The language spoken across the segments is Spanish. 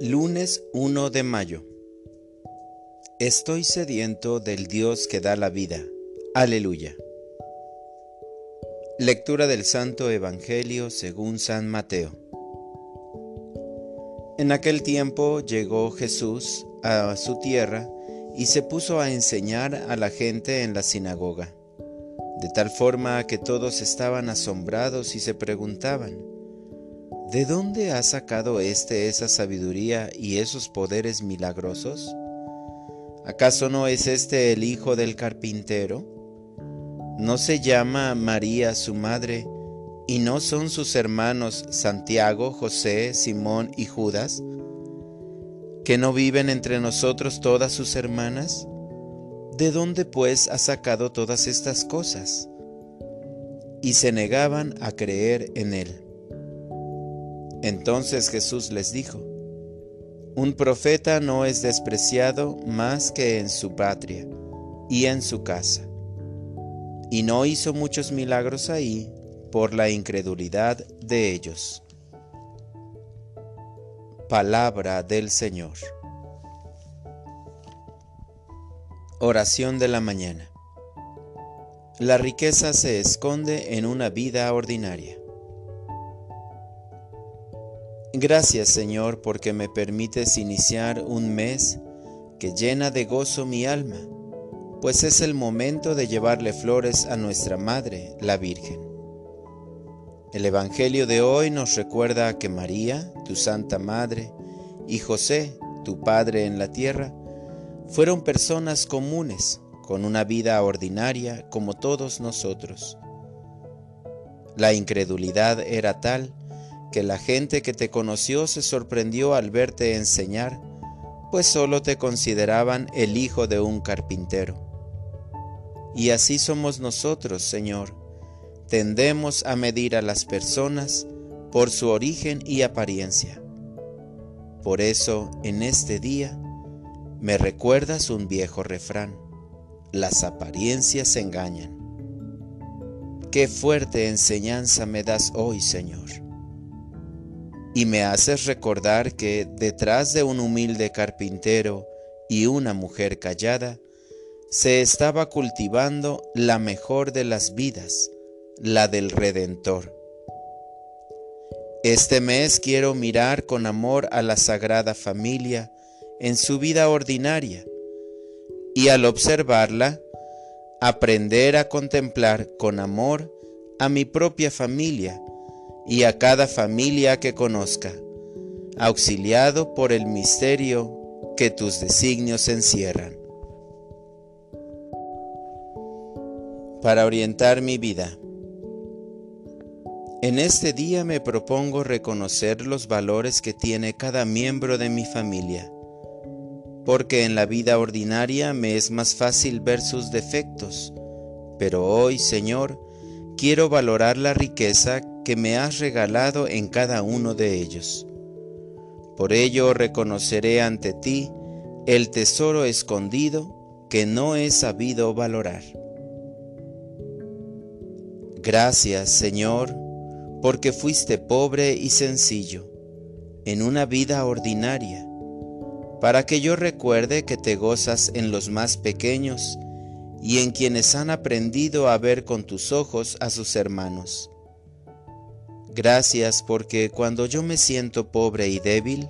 Lunes 1 de mayo. Estoy sediento del Dios que da la vida. Aleluya. Lectura del Santo Evangelio según San Mateo. En aquel tiempo llegó Jesús a su tierra y se puso a enseñar a la gente en la sinagoga, de tal forma que todos estaban asombrados y se preguntaban, ¿De dónde ha sacado éste esa sabiduría y esos poderes milagrosos? ¿Acaso no es este el hijo del carpintero? ¿No se llama María su madre? ¿Y no son sus hermanos Santiago, José, Simón y Judas? ¿Que no viven entre nosotros todas sus hermanas? ¿De dónde pues ha sacado todas estas cosas? Y se negaban a creer en él. Entonces Jesús les dijo, Un profeta no es despreciado más que en su patria y en su casa. Y no hizo muchos milagros ahí por la incredulidad de ellos. Palabra del Señor. Oración de la mañana. La riqueza se esconde en una vida ordinaria. Gracias Señor porque me permites iniciar un mes que llena de gozo mi alma, pues es el momento de llevarle flores a nuestra Madre, la Virgen. El Evangelio de hoy nos recuerda que María, tu Santa Madre, y José, tu Padre en la tierra, fueron personas comunes, con una vida ordinaria como todos nosotros. La incredulidad era tal que la gente que te conoció se sorprendió al verte enseñar, pues solo te consideraban el hijo de un carpintero. Y así somos nosotros, Señor. Tendemos a medir a las personas por su origen y apariencia. Por eso, en este día, me recuerdas un viejo refrán. Las apariencias engañan. Qué fuerte enseñanza me das hoy, Señor y me haces recordar que detrás de un humilde carpintero y una mujer callada, se estaba cultivando la mejor de las vidas, la del Redentor. Este mes quiero mirar con amor a la Sagrada Familia en su vida ordinaria y al observarla, aprender a contemplar con amor a mi propia familia y a cada familia que conozca, auxiliado por el misterio que tus designios encierran. Para orientar mi vida. En este día me propongo reconocer los valores que tiene cada miembro de mi familia, porque en la vida ordinaria me es más fácil ver sus defectos, pero hoy, Señor, quiero valorar la riqueza que me has regalado en cada uno de ellos. Por ello reconoceré ante ti el tesoro escondido que no he sabido valorar. Gracias, Señor, porque fuiste pobre y sencillo, en una vida ordinaria, para que yo recuerde que te gozas en los más pequeños y en quienes han aprendido a ver con tus ojos a sus hermanos. Gracias porque cuando yo me siento pobre y débil,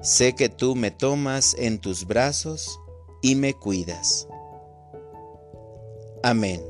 sé que tú me tomas en tus brazos y me cuidas. Amén.